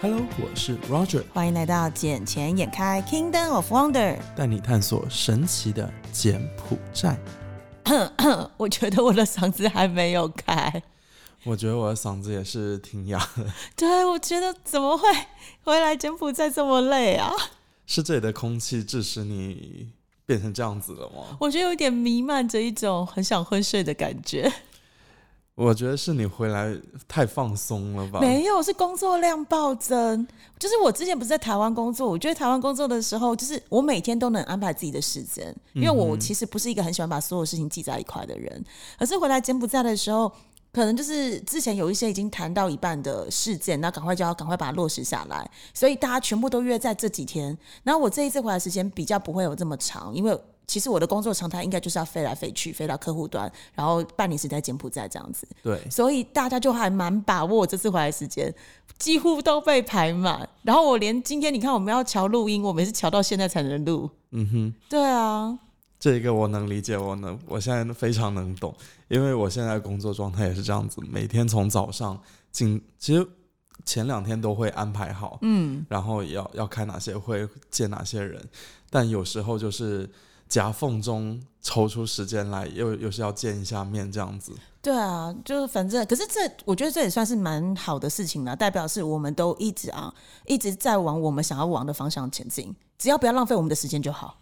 Hello，我是 Roger，欢迎来到《捡钱眼开 Kingdom of Wonder 带你探索神奇的柬埔寨。》。我觉得我的嗓子还没有开。我觉得我的嗓子也是挺哑的，对，我觉得怎么会回来柬埔寨这么累啊？是这里的空气致使你变成这样子了吗？我觉得有一点弥漫着一种很想昏睡的感觉。我觉得是你回来太放松了吧？没有，是工作量暴增。就是我之前不是在台湾工作，我觉得台湾工作的时候，就是我每天都能安排自己的时间，因为我其实不是一个很喜欢把所有事情记在一块的人。可是回来柬埔寨的时候，可能就是之前有一些已经谈到一半的事件，那赶快就要赶快把它落实下来，所以大家全部都约在这几天。然后我这一次回来时间比较不会有这么长，因为。其实我的工作常态应该就是要飞来飞去，飞到客户端，然后半年时在柬埔寨这样子。对，所以大家就还蛮把握我这次回来时间，几乎都被排满。然后我连今天你看我们要瞧录音，我们也是瞧到现在才能录。嗯哼，对啊，这个我能理解，我能，我现在非常能懂，因为我现在工作状态也是这样子，每天从早上进，其实前两天都会安排好，嗯，然后要要开哪些会，见哪些人，但有时候就是夹缝中抽出时间来，又又是要见一下面这样子。对啊，就是反正，可是这我觉得这也算是蛮好的事情了，代表是我们都一直啊一直在往我们想要往的方向前进，只要不要浪费我们的时间就好。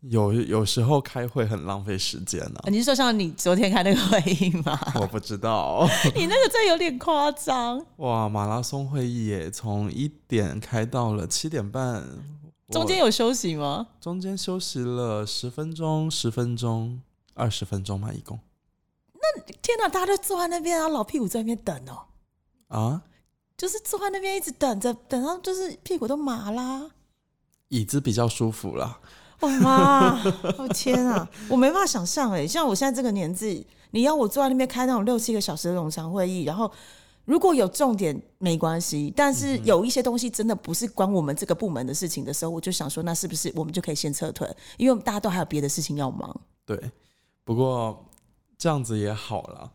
有有时候开会很浪费时间呢、你是说像你昨天开那个会议吗？我不知道。你那个真有点夸张。哇，马拉松会议耶，从一点开到了七点半，中间有休息吗？中间休息了十分钟，十分钟，二十分钟嘛，一共那天哪，大家都坐在那边，然后老屁股在那边等哦。啊，就是坐在那边一直等着，等到就是屁股都麻啦。椅子比较舒服啦。我、妈，我、天啊，我没办法想象哎，像我现在这个年纪，你要我坐在那边开那种六七个小时的冗长会议，然后如果有重点没关系，但是有一些东西真的不是关我们这个部门的事情的时候，我就想说，那是不是我们就可以先撤退？因为大家都还有别的事情要忙。对，不过这样子也好啦，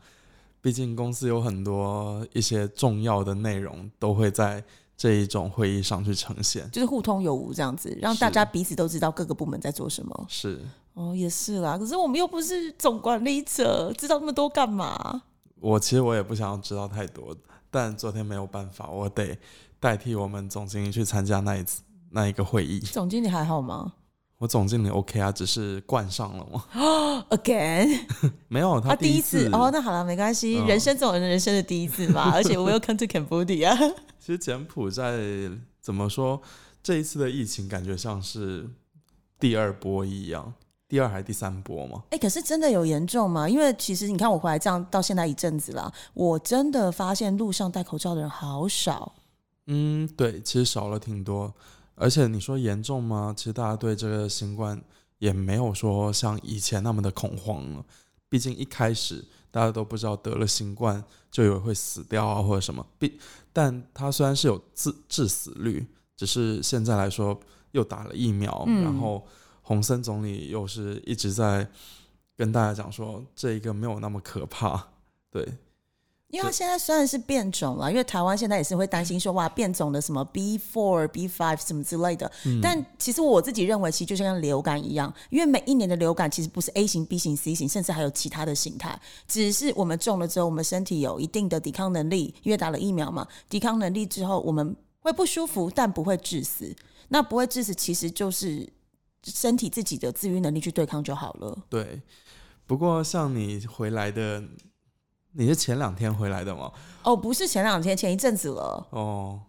毕竟公司有很多一些重要的内容都会在这一种会议上去呈现。就是互通有无这样子，让大家彼此都知道各个部门在做什么。是哦，也是啦。可是我们又不是总管理者，知道那么多干嘛？我其实我也不想要知道太多，但昨天没有办法，我得代替我们总经理去参加那一次那一个会议。总经理还好吗我总经理 OK 啊，只是冠上了嘛？Again，没有他他第一一次哦，那好了，没关系，嗯人生总有人生的第一次嘛。而且 Welcome to Cambodia，其实柬埔寨怎么说，这一次的疫情感觉像是第二波一样，第二还是第三波吗？哎、可是真的有严重吗？因为其实你看我回来这样到现在一阵子了，我真的发现路上戴口罩的人好少。嗯，对，其实少了挺多。而且你说严重吗？其实大家对这个新冠也没有说像以前那么的恐慌了。毕竟一开始大家都不知道得了新冠就以为会死掉啊或者什么。毕，但它虽然是有致致死率，只是现在来说又打了疫苗，嗯然后洪森总理又是一直在跟大家讲说这一个没有那么可怕。对，因为它现在虽然是变种了，因为台湾现在也是会担心说哇变种的什么 B four、B five 什么之类的，但其实我自己认为，其实就像流感一样，因为每一年的流感其实不是 A 型、B 型、C 型，甚至还有其他的形态，只是我们中了之后，我们身体有一定的抵抗能力，因为打了疫苗嘛，抵抗能力之后我们会不舒服，但不会致死。那不会致死，其实就是身体自己的自愈能力去对抗就好了。对，不过像你回来的，你是前两天回来的吗？哦，不是前两天，前一阵子了。哦，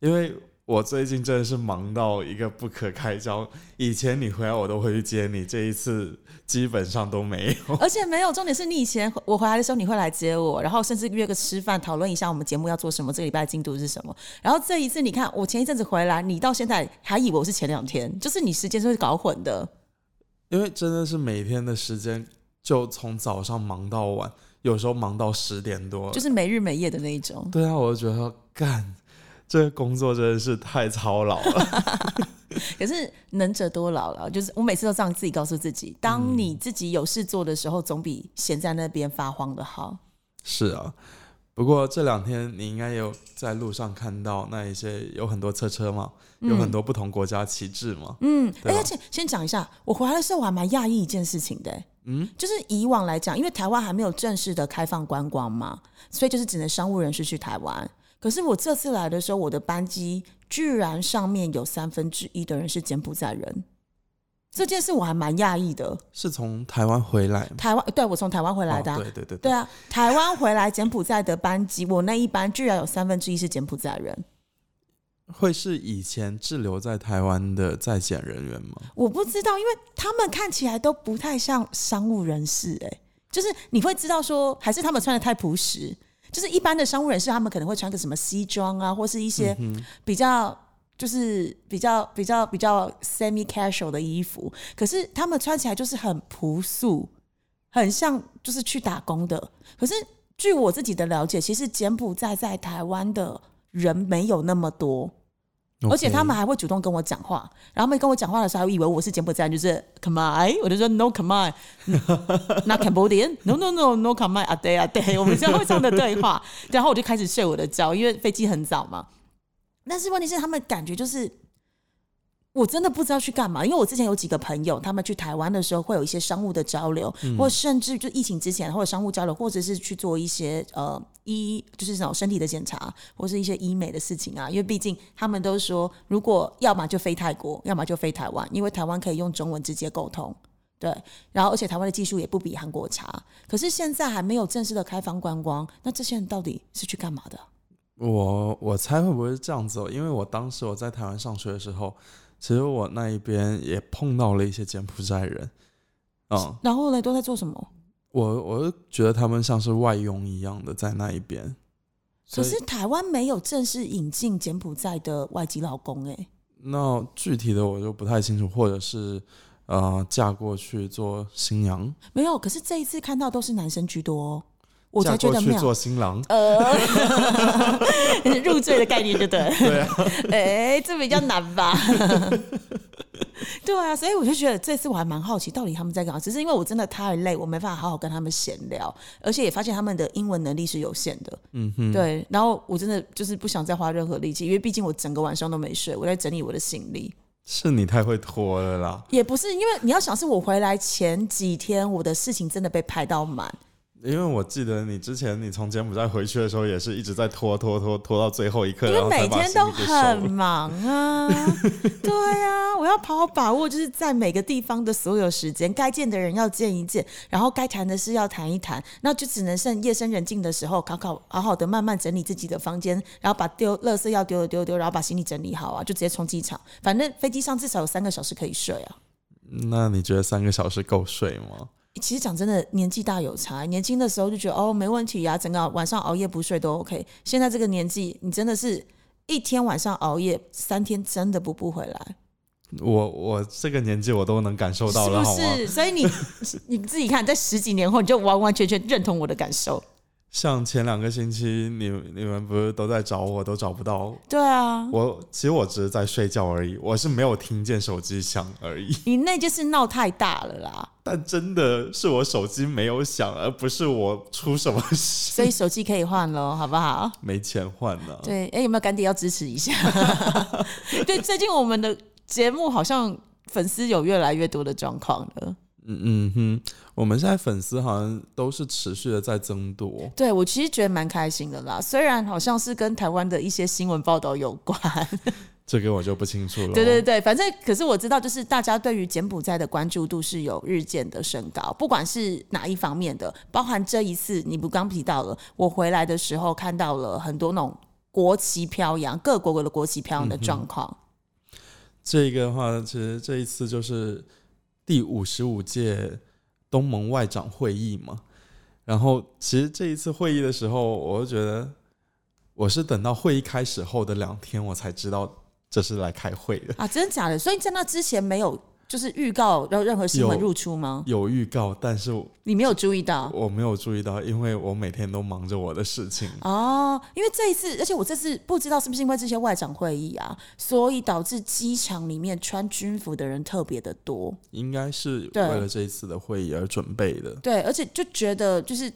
因为我最近真的是忙到一个不可开交。以前你回来我都会去接你，这一次基本上都没有。而且没有重点是你以前我回来的时候你会来接我，然后甚至约个吃饭讨论一下我们节目要做什么，这个礼拜的进度是什么。然后这一次你看我前一阵子回来，你到现在还以为我是前两天，就是你时间是会搞混的。因为真的是每天的时间就从早上忙到晚，有时候忙到十点多。就是没日没夜的那一种。对啊，我就觉得干这个工作真的是太操劳了。可是能者多劳了，就是我每次都这样自己告诉自己，当你自己有事做的时候，总比闲在那边发慌的好。是啊，不过这两天你应该有在路上看到那一些有很多车车嘛，有很多不同国家旗帜嘛。嗯，而且先讲一下，我回来的时候我还蛮讶异一件事情的、欸嗯，就是以往来讲，因为台湾还没有正式的开放观光嘛，所以就是只能商务人士去台湾。可是我这次来的时候，我的班机居然上面有三分之一的人是柬埔寨人，这件事我还蛮讶异的。是从台湾回来吗台湾对我从台湾回来的啊、哦对对对对啊，台湾回来柬埔寨的班机，我那一班居然有三分之一是柬埔寨人，会是以前滞留在台湾的在检人员吗？我不知道，因为他们看起来都不太像商务人士、哎，就是你会知道说，还是他们穿的太朴实，就是一般的商务人士，他们可能会穿个什么西装啊，或是一些比较。就是比较比较比较 semi casual 的衣服，可是他们穿起来就是很朴素，很像就是去打工的。可是据我自己的了解，其实柬埔寨在台湾的人没有那么多，而且他们还会主动跟我讲话，然后他们跟我讲话的时候，还以为我是柬埔寨人，就是 come on，我就说 no come on，not Cambodian，no no no no come on，啊对啊对，我们就会这样的对话，然后我就开始睡我的觉，因为飞机很早嘛。但是问题是，他们感觉就是。我真的不知道去干嘛，因为我之前有几个朋友，他们去台湾的时候会有一些商务的交流，或甚至就疫情之前或者商务交流，或者是去做一些呃医就是那种身体的检查，或是一些医美的事情啊。因为毕竟他们都说，如果要么就飞泰国，要么就飞台湾，因为台湾可以用中文直接沟通。对，然后而且台湾的技术也不比韩国差，可是现在还没有正式的开放观光，那这些人到底是去干嘛的？我我猜会不会是这样子哦？因为我当时我在台湾上学的时候，其实我那一边也碰到了一些柬埔寨人，嗯，然后呢，都在做什么？我我就觉得他们像是外佣一样的在那一边。可是台湾没有正式引进柬埔寨的外籍劳工、欸，哎，那具体的我就不太清楚，或者是呃嫁过去做新娘，没有。可是这一次看到都是男生居多哦，我嫁才觉得妙。做新郎，呃，入赘的概念，对不对？对啊，哎、这比较难吧？对啊，所以我就觉得这次我还蛮好奇，到底他们在干嘛。只是因为我真的太累，我没办法好好跟他们闲聊，而且也发现他们的英文能力是有限的。嗯哼，对，然后我真的就是不想再花任何力气，因为毕竟我整个晚上都没睡，我在整理我的行李。是你太会拖了啦。也不是，因为你要想，是我回来前几天，我的事情真的被排到满。因为我记得你之前你从柬埔寨回去的时候，也是一直在拖拖拖拖到最后一刻，因为每天都很。忙啊，对啊，我要好好把握，就是在每个地方的所有时间，该见的人要见一见，然后该谈的事要谈一谈，那就只能剩夜深人静的时候，考考好好的慢慢整理自己的房间，然后把丢垃圾要丢的丢丢，然后把行李整理好啊，就直接冲机场，反正飞机上至少有三个小时可以睡啊。那你觉得三个小时够睡吗？其实讲真的，年纪大有差。年轻的时候就觉得哦没问题呀、整个晚上熬夜不睡都 OK。现在这个年纪，你真的是一天晚上熬夜，三天真的补不回来，我我这个年纪我都能感受到是了，好吗？不是？所以你 你自己看，在十几年后，你就完完全全认同我的感受。像前两个星期，你你们不是都在找我，都找不到对啊，我。其实我只是在睡觉而已，我是没有听见手机响而已。你那就是闹太大了啦，但真的是我手机没有响，而不是我出什么事，所以手机可以换喽，好不好？没钱换呢、对，哎，有没有干爹要支持一下？对，最近我们的节目好像粉丝有越来越多的状况了。嗯嗯哼，我们现在粉丝好像都是持续的在增多。对我其实觉得蛮开心的啦，虽然好像是跟台湾的一些新闻报道有关，这个我就不清楚了。对对对，反正可是我知道，就是大家对于柬埔寨的关注度是有日渐的升高，不管是哪一方面的，包含这一次你不刚提到了，我回来的时候看到了很多那种国旗飘扬，各国的国旗飘扬的状况。这个的话，其实这一次就是第五十五届东盟外长会议嘛。然后，其实这一次会议的时候，我就觉得我是等到会议开始后的两天，我才知道这是来开会的。啊，真的假的？所以在那之前没有就是预告让任何新闻有入出吗？有预告，但是你没有注意到？我没有注意到，因为我每天都忙着我的事情。哦，因为这一次，而且我这次不知道是不是因为这些外长会议啊，所以导致机场里面穿军服的人特别的多。应该是为了这一次的会议而准备的。对，而且就觉得就是，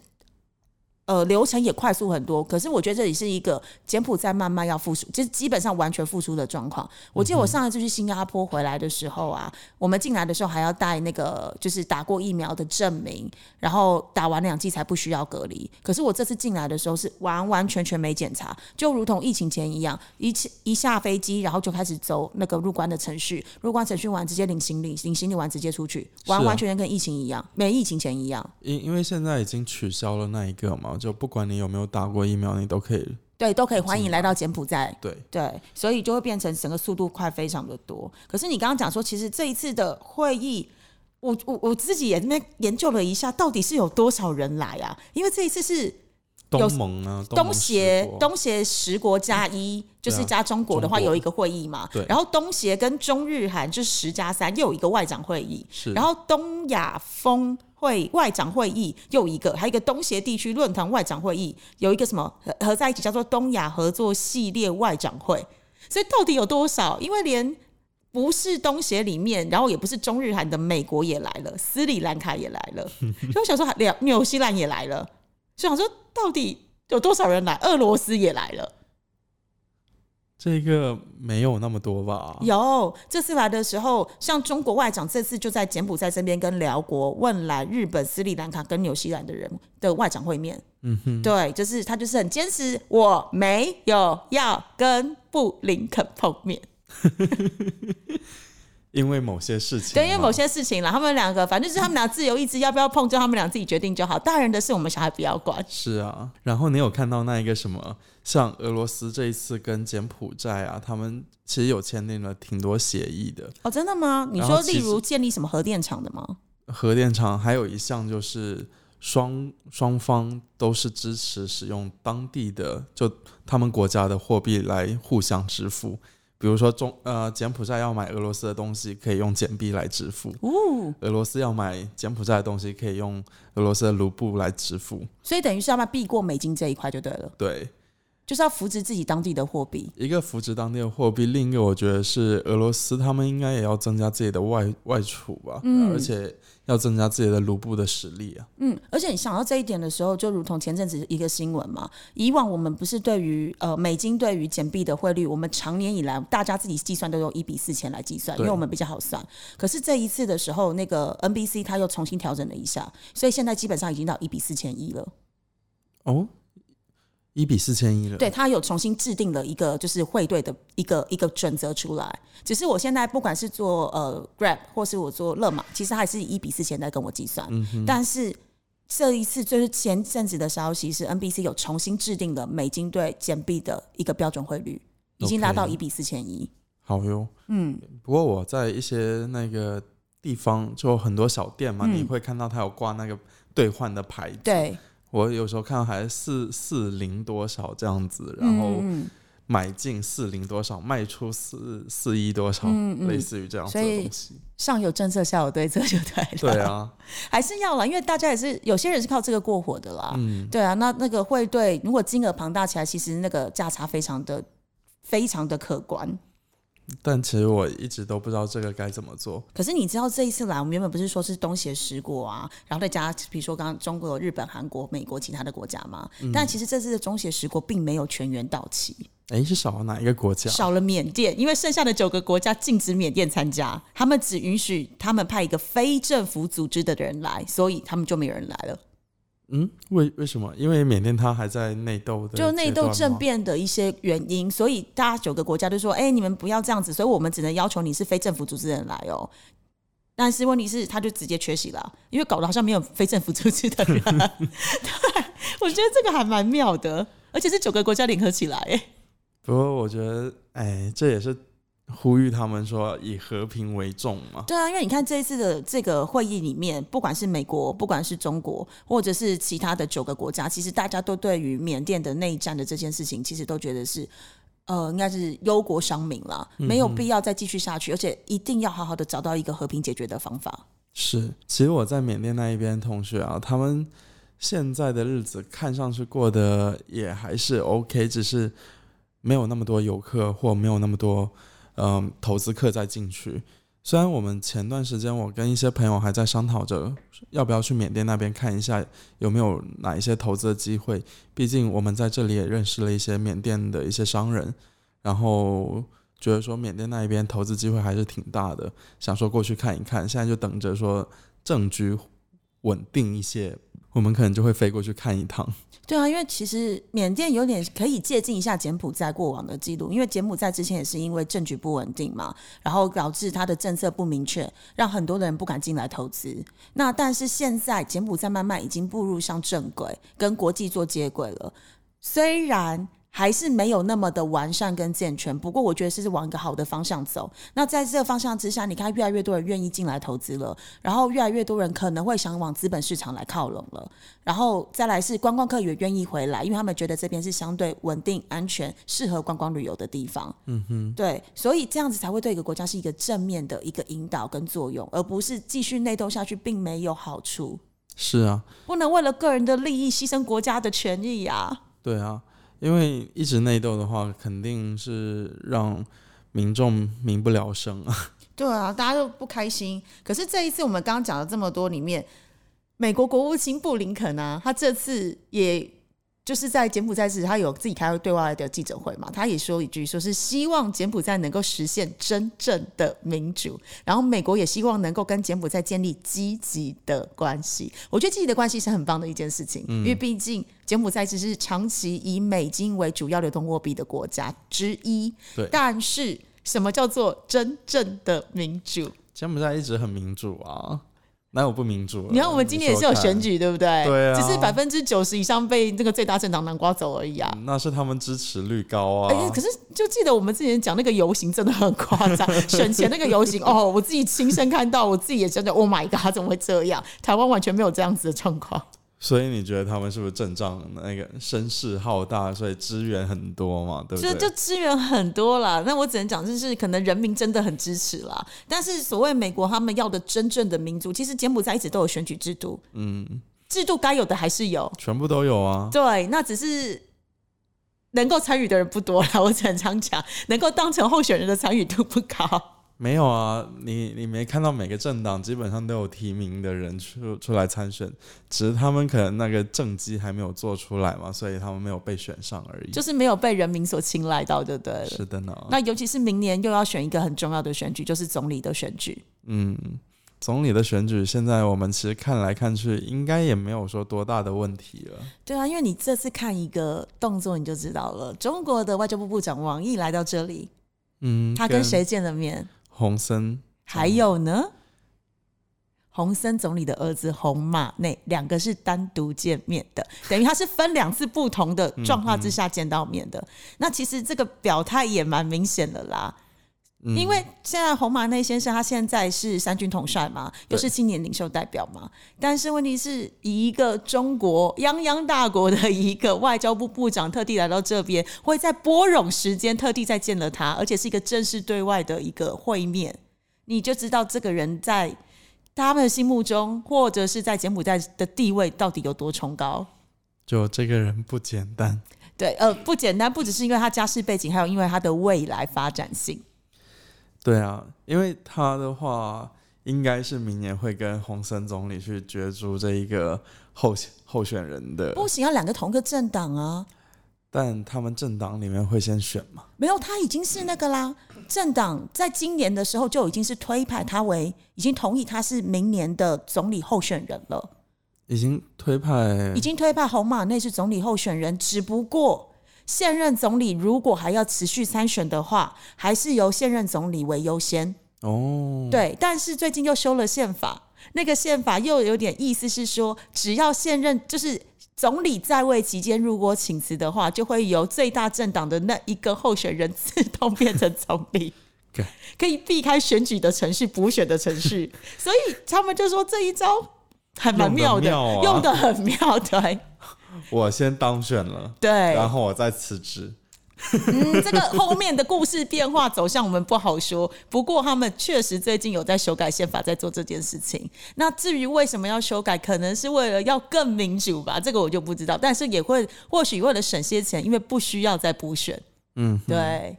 呃流程也快速很多。可是我觉得这里是一个柬埔寨慢慢要复苏，就是基本上完全复苏的状况。我记得我上一次去新加坡回来的时候啊，我们进来的时候还要带那个就是打过疫苗的证明，然后打完两剂才不需要隔离。可是我这次进来的时候是完完全全没检查，就如同疫情前一样，一一下飞机然后就开始走那个入关的程序，入关程序完直接领行李，领行李完直接出去，完完全全跟疫情一样，没疫情前一样。因因为现在已经取消了那一个嘛，就不管你有没有打过疫苗，你都可以。对，都可以欢迎来到柬埔寨。对对，所以就会变成整个速度快非常的多。可是你刚刚讲说，其实这一次的会议，我我我自己也那研究了一下，到底是有多少人来啊？因为这一次是东盟啊，东协东协十国加一，就是加中国的话有一个会议嘛。对。然后东协跟中日韩就是十加三，又有一个外长会议。是。然后东亚峰。会外长会议又一个，还有一个东协地区论坛外长会议，有一个什么合合在一起叫做东亚合作系列外长会。所以到底有多少？因为连不是东协里面，然后也不是中日韩的美国也来了，斯里兰卡也来了，所以我想说，两纽西兰也来了，所以想说到底有多少人来？俄罗斯也来了。这个没有那么多吧？有这次来的时候，像中国外长这次就在柬埔寨身边跟辽国、汶莱、日本、斯里兰卡跟纽西兰的人的外长会面。嗯哼，对，就是他就是很坚持，我没有要跟布林肯碰面。因为某些事情，对，因为某些事情了，他们两个反正就是他们俩自由意志，要不要碰就他们俩自己决定就好。大人的事我们小孩不要管。是啊，然后你有看到那一个什么，像俄罗斯这一次跟柬埔寨啊，他们其实有签订了挺多协议的。哦，真的吗？你说例如建立什么核电厂的吗？核电厂还有一项就是双双方都是支持使用当地的就他们国家的货币来互相支付。比如说中呃柬埔寨要买俄罗斯的东西，可以用柬币来支付；俄罗斯要买柬埔寨的东西，可以用俄罗斯的卢布来支付。所以等于是要不避过美金这一块就对了。对。就是要扶植自己当地的货币，一个扶植当地的货币，另一个我觉得是俄罗斯，他们应该也要增加自己的外外储吧，嗯，而且要增加自己的卢布的实力啊，嗯，而且你想到这一点的时候，就如同前阵子一个新闻嘛，以往我们不是对于呃美金对于简币的汇率，我们常年以来大家自己计算都用一比四千来计算，因为我们比较好算，可是这一次的时候，那个 NBC 他又重新调整了一下，所以现在基本上已经到一比四千一了，哦。一比四千一了，对他有重新制定了一个就是汇兑的一个一个准则出来。只是我现在不管是做呃 Grab 或是我做乐马，其实还是以一比四千在跟我计算。嗯但是这一次就是前阵子的消息是 NBC 有重新制定了美金对简币的一个标准汇率，已经拉到一比四千一。好哟，嗯。不过我在一些那个地方就很多小店嘛，你会看到他有挂那个兑换的牌子。对。我有时候看到还四四零多少这样子，然后买进四零多少，卖出四四一多少，类似于这样子的东西。上有政策，下有对策，就对了。对啊，还是要了，因为大家也是有些人是靠这个过火的啦。嗯，对啊，那那个会对，如果金额庞大起来，其实那个价差非常的非常的可观。但其实我一直都不知道这个该怎么做。可是你知道这一次来，我们原本不是说是东协十国啊，然后再加比如说刚刚中国、日本、韩国、美国其他的国家吗？但其实这次的中协十国并没有全员到齐。哎，是少了哪一个国家？少了缅甸，因为剩下的九个国家禁止缅甸参加，他们只允许他们派一个非政府组织的人来，所以他们就没有人来了。嗯，为为什么？因为缅甸它还在内斗的，就内斗政变的一些原因，所以大家九个国家就说：“哎，你们不要这样子。”所以我们只能要求你是非政府组织人来哦。但是问题是，他就直接缺席了，因为搞得好像没有非政府组织的人。对，我觉得这个还蛮妙的，而且是九个国家联合起来。不过我觉得，哎，这也是。呼吁他们说以和平为重嘛？对啊，因为你看这一次的这个会议里面，不管是美国，不管是中国，或者是其他的九个国家，其实大家都对于缅甸的内战的这件事情，其实都觉得是呃，应该是忧国伤民了，没有必要再继续下去，而且一定要好好的找到一个和平解决的方法。是，其实我在缅甸那一边同学啊，他们现在的日子看上去过得也还是 OK，只是没有那么多游客，或没有那么多。嗯，投资客再进去，虽然我们前段时间我跟一些朋友还在商讨着要不要去缅甸那边看一下有没有哪一些投资的机会，毕竟我们在这里也认识了一些缅甸的一些商人，然后觉得说缅甸那一边投资机会还是挺大的，想说过去看一看。现在就等着说政局稳定一些，我们可能就会飞过去看一趟。对啊，因为其实缅甸有点可以借鉴一下柬埔寨过往的记录，因为柬埔寨之前也是因为政局不稳定嘛，然后导致它的政策不明确，让很多人不敢进来投资。那但是现在柬埔寨慢慢已经步入上正轨，跟国际做接轨了，虽然。还是没有那么的完善跟健全，不过我觉得是往一个好的方向走。那在这个方向之下，你看越来越多人愿意进来投资了，然后越来越多人可能会想往资本市场来靠拢了，然后再来是观光客也愿意回来，因为他们觉得这边是相对稳定、安全、适合观光旅游的地方。嗯哼，对，所以这样子才会对一个国家是一个正面的一个引导跟作用，而不是继续内斗下去，并没有好处。是啊，不能为了个人的利益牺牲国家的权益呀。对啊。因为一直内斗的话，肯定是让民众民不聊生啊。对啊，大家都不开心。可是这一次我们刚刚讲了这么多里面，美国国务卿布林肯啊，他这次也。就是在柬埔寨时，他有自己开对外的记者会嘛，他也说一句，说是希望柬埔寨能够实现真正的民主，然后美国也希望能够跟柬埔寨建立积极的关系。我觉得积极的关系是很棒的一件事情，因为毕竟柬埔寨只是长期以美金为主要流通货币的国家之一。对，但是什么叫做真正的民主？柬埔寨一直很民主啊。哪有不民主？你看，我们今年也是有选举，对不对？对啊，只是百分之九十以上被这个最大政党南瓜走而已啊。那是他们支持率高啊。哎，可是就记得我们之前讲那个游行真的很夸张，选前那个游行 哦，我自己亲身看到，我自己也觉得，Oh my god，怎么会这样？台湾完全没有这样子的状况。所以你觉得他们是不是阵仗那个声势浩大，所以资源很多嘛？对不对？就就资源很多啦。那我只能讲，就是可能人民真的很支持啦。但是所谓美国他们要的真正的民主，其实柬埔寨一直都有选举制度，嗯，制度该有的还是有，全部都有啊。对，那只是能够参与的人不多了。我只能常讲，能够当成候选人的参与度不高。没有啊，你你没看到每个政党基本上都有提名的人出出来参选，只是他们可能那个政绩还没有做出来嘛，所以他们没有被选上而已。就是没有被人民所青睐到，对不对？是的呢。那尤其是明年又要选一个很重要的选举，就是总理的选举。嗯，总理的选举现在我们其实看来看去，应该也没有说多大的问题了。对啊，因为你这次看一个动作你就知道了，中国的外交部部长王毅来到这里，嗯，他跟谁见了面？洪森，还有呢？洪森总理的儿子洪马内，两个是单独见面的，等于他是分两次不同的状况之下见到面的。那其实这个表态也蛮明显的啦。因为现在红马内先生他现在是三军统帅嘛，又是青年领袖代表嘛，但是问题是以一个中国泱泱大国的一个外交部部长特地来到这边，会在波冗时间特地再见了他，而且是一个正式对外的一个会面，你就知道这个人在他们心目中或者是在柬埔寨的地位到底有多崇高。就这个人不简单，对，呃，不简单，不只是因为他家世背景，还有因为他的未来发展性。对啊，因为他的话应该是明年会跟洪森总理去角逐这一个候候选人的。不行，要两个同个政党啊。但他们政党里面会先选吗？没有，他已经是那个啦。政党在今年的时候就已经是推派他为，已经同意他是明年的总理候选人了。已经推派，已经推派红马内是总理候选人，只不过。现任总理如果还要持续参选的话，还是由现任总理为优先。哦，对，但是最近又修了宪法，那个宪法又有点意思是说，只要现任就是总理在位期间，如果请辞的话，就会由最大政党的那一个候选人自动变成总理，可以避开选举的程序、补选的程序。所以他们就说这一招还蛮妙的，用的很妙，对。我先当选了，对，然后我再辞职。嗯，这个后面的故事变化走向我们不好说。不过他们确实最近有在修改宪法，在做这件事情。那至于为什么要修改，可能是为了要更民主吧，这个我就不知道。但是也会或许为了省些钱，因为不需要再补选。嗯，对。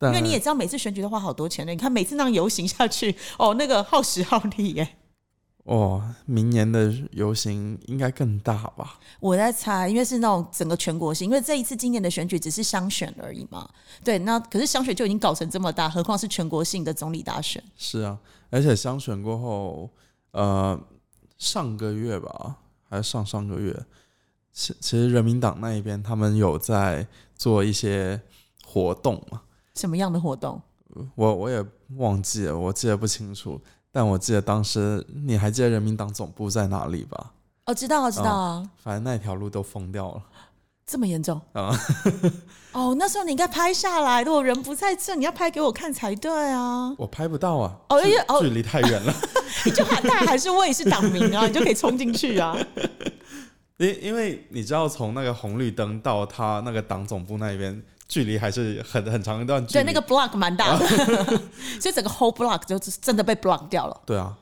因为你也知道，每次选举都花好多钱的。你看每次那样游行下去，哦，那个耗时耗力耶。哦，明年的游行应该更大吧？我在猜，因为是那种整个全国性，因为这一次今年的选举只是乡选而已嘛。对，那可是乡选就已经搞成这么大，何况是全国性的总理大选？是啊，而且乡选过后，呃，上个月吧，还是上上个月，其其实人民党那一边他们有在做一些活动嘛？什么样的活动？我我也忘记了，我记得不清楚。但我记得当时你还记得人民党总部在哪里吧？哦，知道啊，知道啊。反正那条路都封掉了，这么严重啊？哦，那时候你应该拍下来，如果人不在这，你要拍给我看才对啊。我拍不到啊，哦，因为哦距离太远了。你 就喊大还是我也是党民啊，你就可以冲进去啊。因因为你知道，从那个红绿灯到他那个党总部那边。距离还是很很长一段距离，对那个 block 蛮大的，所以整个 whole block 就真的被 block 掉了。对啊，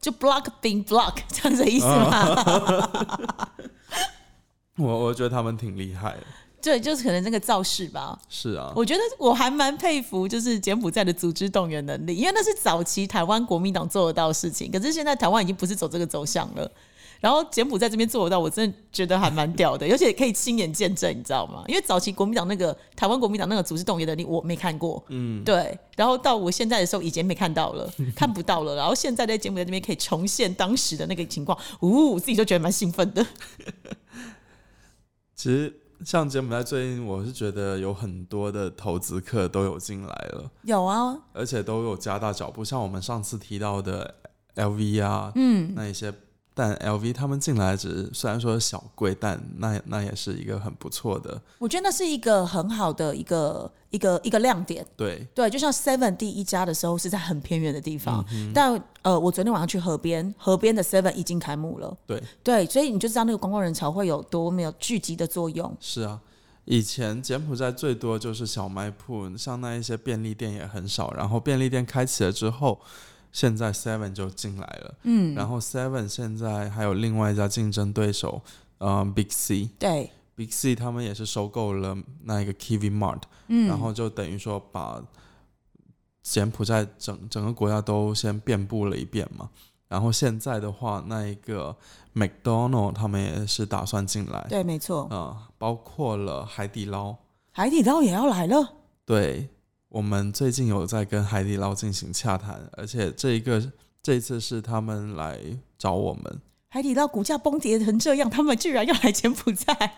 就 block being block 这样子意思吗？我我觉得他们挺厉害的，对，就是可能那个造势吧。是啊，我觉得我还蛮佩服，就是柬埔寨的组织动员能力，因为那是早期台湾国民党做得到的事情，可是现在台湾已经不是走这个走向了。然后柬埔寨这边做得到，我真的觉得还蛮屌的，而且可以亲眼见证，你知道吗？因为早期国民党那个台湾国民党那个组织动员能力，我没看过。嗯，对。然后到我现在的时候，以前没看到了，看不到了。然后现在在柬埔寨这边可以重现当时的那个情况，呜，自己就觉得蛮兴奋的。其实像柬埔寨最近，我是觉得有很多的投资客都有进来了，有啊，而且都有加大脚步。像我们上次提到的 LV 啊，嗯，那一些。但 L V 他们进来只是虽然说小贵，但那那也是一个很不错的。我觉得那是一个很好的一个一个一个亮点。对对，就像 Seven 第一家的时候是在很偏远的地方，但呃，我昨天晚上去河边，河边的 Seven 已经开幕了。对对，所以你就知道那个公共人潮会有多没有聚集的作用。是啊，以前柬埔寨最多就是小卖铺，像那一些便利店也很少。然后便利店开启了之后。现在 Seven 就进来了，嗯，然后 Seven 现在还有另外一家竞争对手，嗯，Big C，对，Big C 他们也是收购了那一个 Kiwi Mart，嗯，然后就等于说把柬埔寨整整个国家都先遍布了一遍嘛，然后现在的话，那一个 McDonald 他们也是打算进来，对，没错，啊，包括了海底捞，海底捞也要来了，对。我们最近有在跟海底捞进行洽谈，而且这一个这一次是他们来找我们。海底捞股价崩跌成这样，他们居然要来柬埔寨？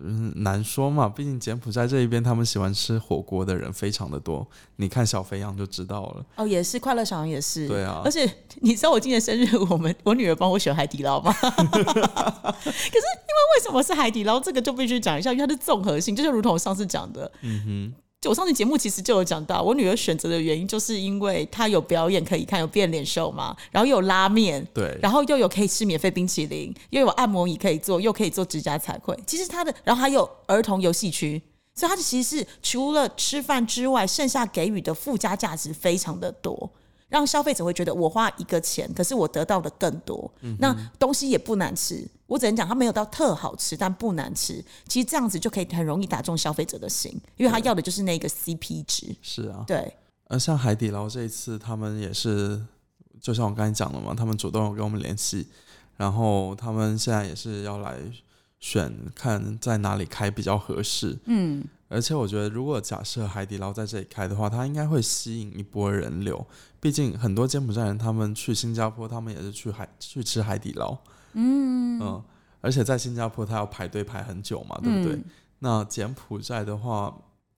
嗯，难说嘛，毕竟柬埔寨这一边他们喜欢吃火锅的人非常的多。你看小肥羊就知道了。哦，也是快乐小羊也是。对啊，而且你知道我今年生日，我们 我女儿帮我选海底捞吗？可是因为为什么是海底捞？这个就必须讲一下，因为它是综合性，就是如同我上次讲的，嗯哼。我上次节目其实就有讲到，我女儿选择的原因就是因为她有表演可以看，有变脸秀嘛，然后又有拉面，对，然后又有可以吃免费冰淇淋，又有按摩椅可以坐，又可以做指甲彩绘。其实她的，然后还有儿童游戏区，所以它其实是除了吃饭之外，剩下给予的附加价值非常的多。让消费者会觉得我花一个钱，可是我得到的更多。那东西也不难吃，我只能讲它没有到特好吃，但不难吃。其实这样子就可以很容易打中消费者的心，因为他要的就是那个 CP 值。是啊，对。而像海底捞这一次，他们也是，就像我刚才讲的嘛，他们主动有跟我们联系，然后他们现在也是要来选，看在哪里开比较合适。嗯。而且我觉得，如果假设海底捞在这里开的话，它应该会吸引一波人流。毕竟很多柬埔寨人他们去新加坡，他们也是去海去吃海底捞。嗯嗯，而且在新加坡他要排队排很久嘛，对不对？那柬埔寨的话，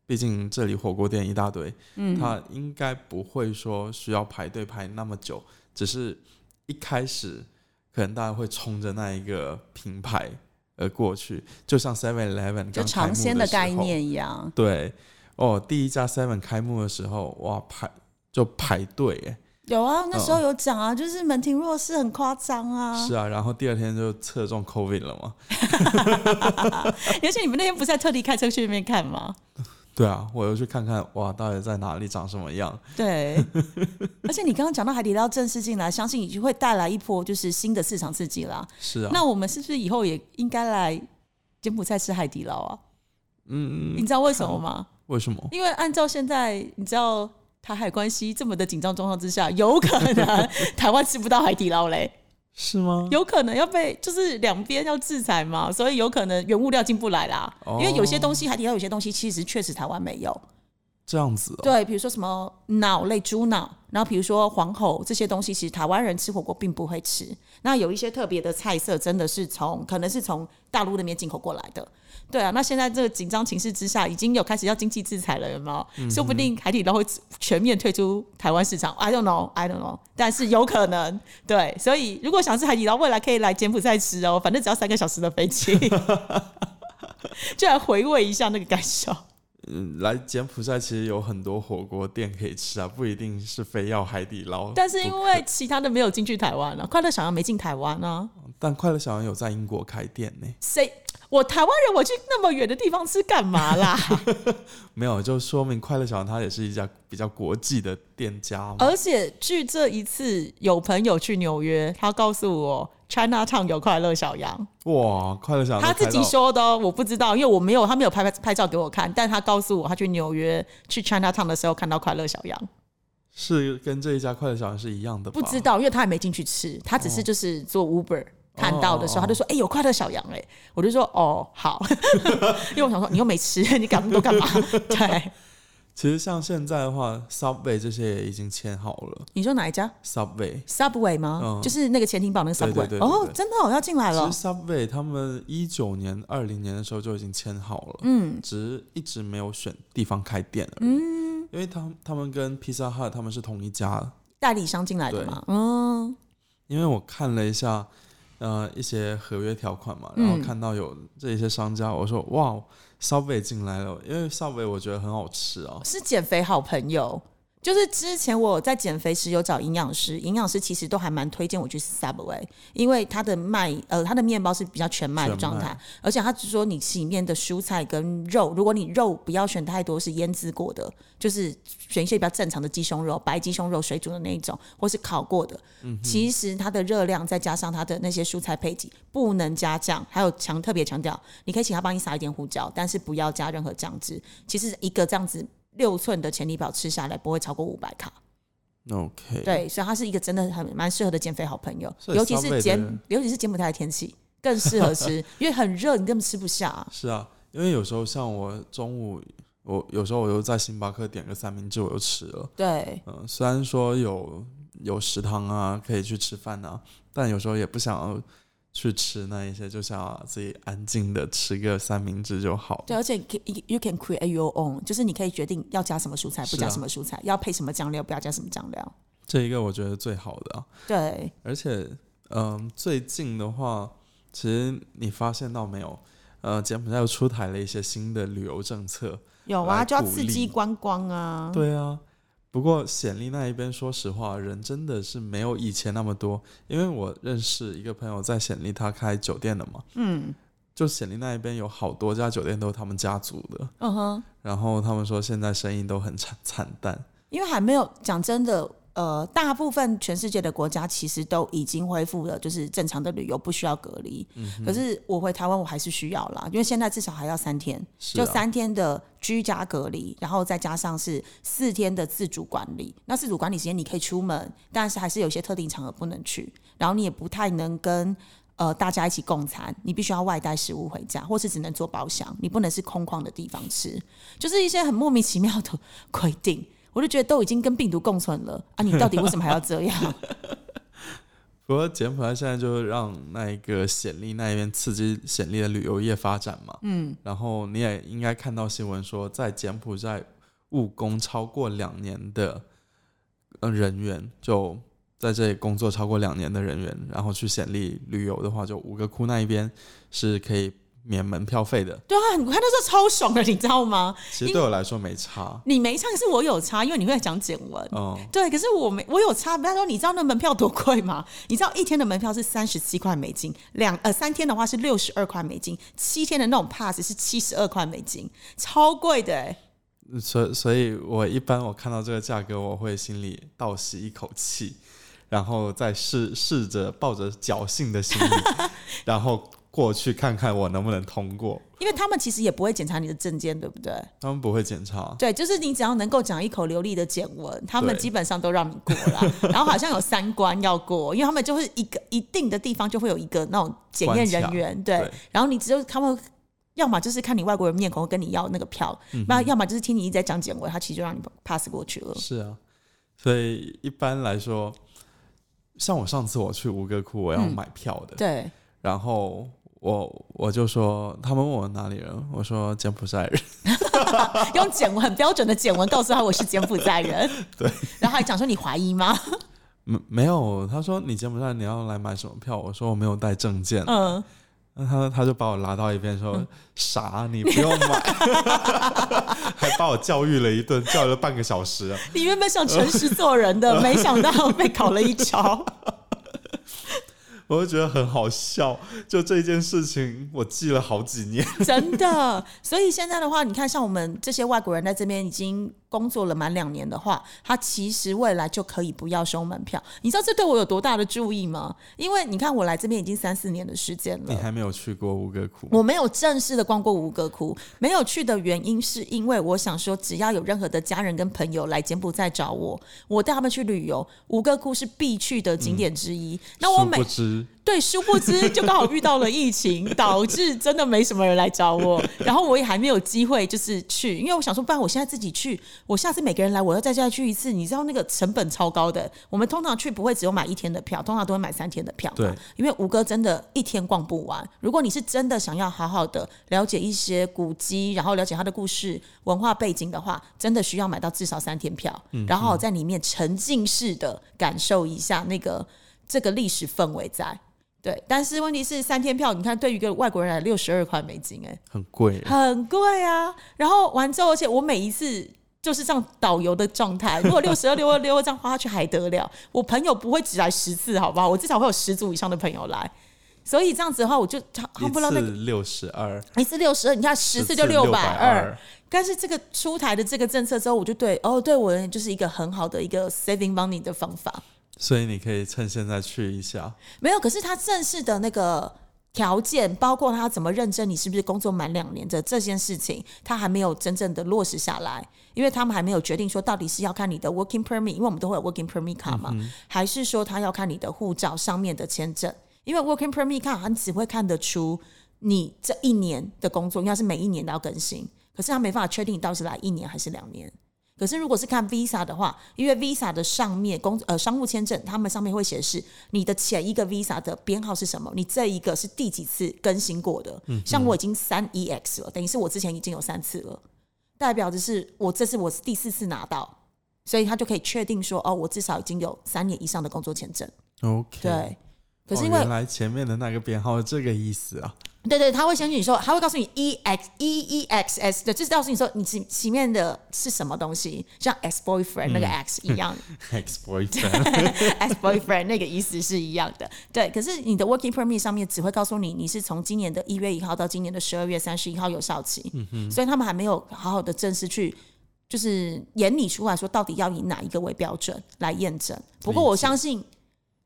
毕竟这里火锅店一大堆，嗯，他应该不会说需要排队排那么久，只是一开始可能大家会冲着那一个品牌。而过去，就像 Seven Eleven 就尝鲜的概念一样。对，哦，第一家 Seven 开幕的时候，哇，排就排队哎。有啊，那时候有讲啊，就是门庭若市，很夸张啊。是啊，然后第二天就测中 COVID 了嘛。而且你们那天不是在特地开车去那边看吗？对啊，我又去看看，哇，到底在哪里，长什么样？对，而且你刚刚讲到海底捞正式进来，相信已经会带来一波就是新的市场刺激啦。是啊，那我们是不是以后也应该来柬埔寨吃海底捞啊？嗯，你知道为什么吗？为什么？因为按照现在你知道台海关系这么的紧张状况之下，有可能 台湾吃不到海底捞嘞，是吗？有可能要被就是两边要制裁嘛，所以有可能原物料进不来啦。哦因为有些东西海底捞有些东西其实确实台湾没有，这样子哦。对，比如说什么脑类猪脑，然后比如说黄喉这些东西，其实台湾人吃火锅并不会吃。那有一些特别的菜色，真的是从可能是从大陆那边进口过来的。对啊，那现在这个紧张情势之下，已经有开始要经济制裁了，有没有？说不定海底捞会全面退出台湾市场。I don't know, I don't know，但是有可能。对，所以如果想吃海底捞，未来可以来柬埔寨吃哦，反正只要三个小时的飞机，就来回味一下那个感受。嗯，来柬埔寨其实有很多火锅店可以吃啊，不一定是非要海底捞。但是因不为其他的没有进去台湾啊，快乐小羊没进台湾啊，但快乐小羊有在英国开店呢，谁？我台湾人，我去那么远的地方吃干嘛啦？没有就说明快乐小羊它也是一家比较国际的店家。而且据这一次有朋友去纽约，他告诉我 China Town 有快乐小羊，哇，快乐小羊他自己说的哦，我不知道，因为我没有，他没有拍拍拍照给我看，但他告诉我他去纽约去 China Town 的时候看到快乐小羊，是跟这一家快乐小羊是一样的？不知道，因为他还没进去吃，他只是就是做 Uber。看到的时候，哦他就说：“哎、有快乐小羊哎、我就说：“哦，好。”因为我想说，你又没吃，你搞那么多干嘛？对，其实像现在的话，Subway 这些也已经签好了。你说哪一家 Subway，Subway 吗？嗯就是那个潜艇堡那个 Subway 对对对哦，真的、哦、要进来了其。实 Subway 他们一九年、二零年的时候就已经签好了，嗯只是一直没有选地方开店而已。嗯，因为他们他们跟 Pizza Hut 他们是同一家，代理商进来的嘛，嗯，因为我看了一下，呃，一些合约条款嘛，然后嗯看到有这一些商家，我说哇，Subway 进来了，因为 Subway 我觉得很好吃哦。是减肥好朋友。就是之前我在减肥时有找营养师，营养师其实都还蛮推荐我去 Subway，因为它的麦呃它的面包是比较全麦的状态，而且他只说你吃里面的蔬菜跟肉，如果你肉不要选太多是腌制过的，就是选一些比较正常的鸡胸肉、白鸡胸肉水煮的那一种，或是烤过的，嗯其实它的热量再加上它的那些蔬菜配给不能加酱，还有强特别强调，你可以请他帮你撒一点胡椒，但是不要加任何酱汁。其实一个这样子六寸的前体表吃下来不会超过五百卡，OK，，对，所以它是一个真的很蛮适合的减肥好朋友，尤其是柬尤其是柬埔寨的天气更适合吃，因为很热，你根本吃不下。是啊，因为有时候像我中午，我有时候我又在星巴克点个三明治，我又吃了。对，嗯、虽然说有有食堂啊，可以去吃饭啊，但有时候也不想要去吃那一些，就想要自己安静的吃个三明治就好。对，而且 you you can create your own，就是你可以决定要加什么蔬菜，不加什么蔬菜，要配什么酱料，不要加什么酱料。这一个我觉得最好的啊，对，而且嗯、最近的话，其实你发现到没有？呃，柬埔寨又出台了一些新的旅游政策。有啊，就要刺激观光啊。对啊，不过显利那一边，说实话，人真的是没有以前那么多。因为我认识一个朋友在显利，他开酒店的嘛，嗯就显利那一边有好多家酒店都是他们家族的，嗯哼，然后他们说现在生意都很惨惨淡。因为还没有讲真的。呃，大部分全世界的国家其实都已经恢复了，就是正常的旅游不需要隔离。可是我回台湾我还是需要啦，因为现在至少还要三天，啊，就三天的居家隔离，然后再加上是四天的自主管理。那自主管理时间你可以出门，但是还是有一些特定场合不能去，然后你也不太能跟呃大家一起共餐，你必须要外带食物回家，或是只能做包厢，你不能是空旷的地方吃，就是一些很莫名其妙的 规定。我就觉得都已经跟病毒共存了啊！你到底为什么还要这样？不过柬埔寨现在就让那一个显利那一边刺激显利的旅游业发展嘛，嗯，然后你也应该看到新闻说，在柬埔寨务工超过两年的呃人员，就在这里工作超过两年的人员，然后去显利旅游的话，就五个窟那一边是可以免门票费的。对啊，我看那时候超爽的，你知道吗？其实对我来说没差，你没差，是我有差，因为你会讲简文。嗯，对，可是我没我有差。他说，你知道那门票多贵吗？你知道一天的门票是三十七块美金，两呃三天的话是六十二块美金，七天的那种 pass 是七十二块美金，超贵的哎。所所以，我一般我看到这个价格，我会心里倒吸一口气，然后再试试着抱着侥幸的心理，然后过去看看我能不能通过。因为他们其实也不会检查你的证件，对不对？他们不会检查。对，就是你只要能够讲一口流利的简文，他们基本上都让你过了。然后好像有三关要过，因为他们就是一个一定的地方就会有一个那种检验人员，对。对然后你只有他们。要么就是看你外国人面孔跟你要那个票，那、要么就是听你一直在讲简文，他其实就让你 pass 过去了。是啊，所以一般来说，像我上次我去吴哥窟，我要嗯买票的，对，然后我我就说，他们问我哪里人，我说柬埔寨人，用简文很标准的简文告诉他我是柬埔寨人，对，然后还讲说你怀疑吗？没没有，他说你柬埔寨你要来买什么票？我说我没有带证件，嗯，那他他就把我拉到一边说：“傻，你不用买。”还把我教育了一顿，教育了半个小时啊。你原本想诚实做人的，没想到被搞了一招。我就觉得很好笑，就这件事情我记了好几年。真的，所以现在的话，你看，像我们这些外国人在这边已经工作了满两年的话，他其实未来就可以不要收门票。你知道这对我有多大的注意吗？因为你看，我来这边已经三四年的时间了。你还没有去过吴哥窟？我没有正式的逛过吴哥窟，没有去的原因是因为我想说，只要有任何的家人跟朋友来柬埔寨找我，我带他们去旅游，吴哥窟是必去的景点之一。那我每不知，对，殊不知就刚好遇到了疫情，导致真的没什么人来找我，然后我也还没有机会就是去，因为我想说，不然我现在自己去，我下次每个人来，我要再再去一次，你知道那个成本超高的。我们通常去不会只有买一天的票，通常都会买三天的票嘛。对，因为吴哥真的一天逛不完。如果你是真的想要好好的了解一些古迹，然后了解他的故事、文化背景的话，真的需要买到至少三天票，然后在里面沉浸式的感受一下那个这个历史氛围在。对，但是问题是三天票，你看对于一个外国人来六十二块美金、哎，很贵。很贵啊。然后完之后，而且我每一次就是这样导游的状态，如果六十二、六二、六二这样花下去还得了？我朋友不会只来十次，好不好？我至少会有十组以上的朋友来。所以这样子的话，我就他他一不知道那个次六十二，一次六十二，你看十次就六六百二二。。但是这个出台的这个政策之后，我就对哦，对我就是一个很好的一个 saving money 的方法。所以你可以趁现在去一下。没有，可是他正式的那个条件，包括他怎么认证你是不是工作满两年的这件事情，他还没有真正的落实下来，因为他们还没有决定说到底是要看你的 working permit，因为我们都会有 working permit 卡嘛，还是说他要看你的护照上面的签证，因为 working permit 卡他只会看得出你这一年的工作，应该是每一年都要更新，可是他没办法确定你到底是来一年还是两年。可是如果是看 Visa 的话，因为 Visa 的上面工呃商务签证，他们上面会显示你的前一个 Visa 的编号是什么，你这一个是第几次更新过的。嗯像我已经三 EX 了，等于是我之前已经有三次了，代表的是我这次我是第四次拿到，所以他就可以确定说，哦，我至少已经有三年以上的工作签证。OK，对，可哦是因为、原来前面的那个编号是这个意思啊。对对，他会先跟你说，他会告诉你 E X E E X S 的，就是告诉你说你前前面的是什么东西，像 ex boyfriend 那个 X 一样、Ex boyfriend，ex boyfriend 那个意思是一样的。对，可是你的 working permit 上面只会告诉你你是从今年的一月一号到今年的十二月三十一号有效期，嗯所以他们还没有好好的正式去。就是演拟出来说，到底要以哪一个为标准来验证？不过我相信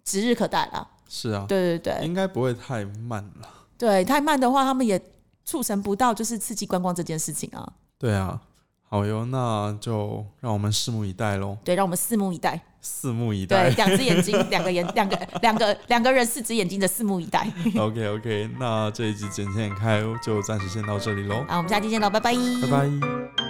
指日可待了。是啊，对对对，应该不会太慢了。对，太慢的话，他们也促成不到就是刺激观光这件事情啊。对啊，好哟，那就让我们拭目以待喽，对，让我们拭目以待。拭目以待对，待。两只眼睛，两个眼，两个两个两个人，四只眼睛的拭目以待。OK OK，那这一集简简开就暂时先到这里喽，好，我们下期见喽，拜拜，拜拜。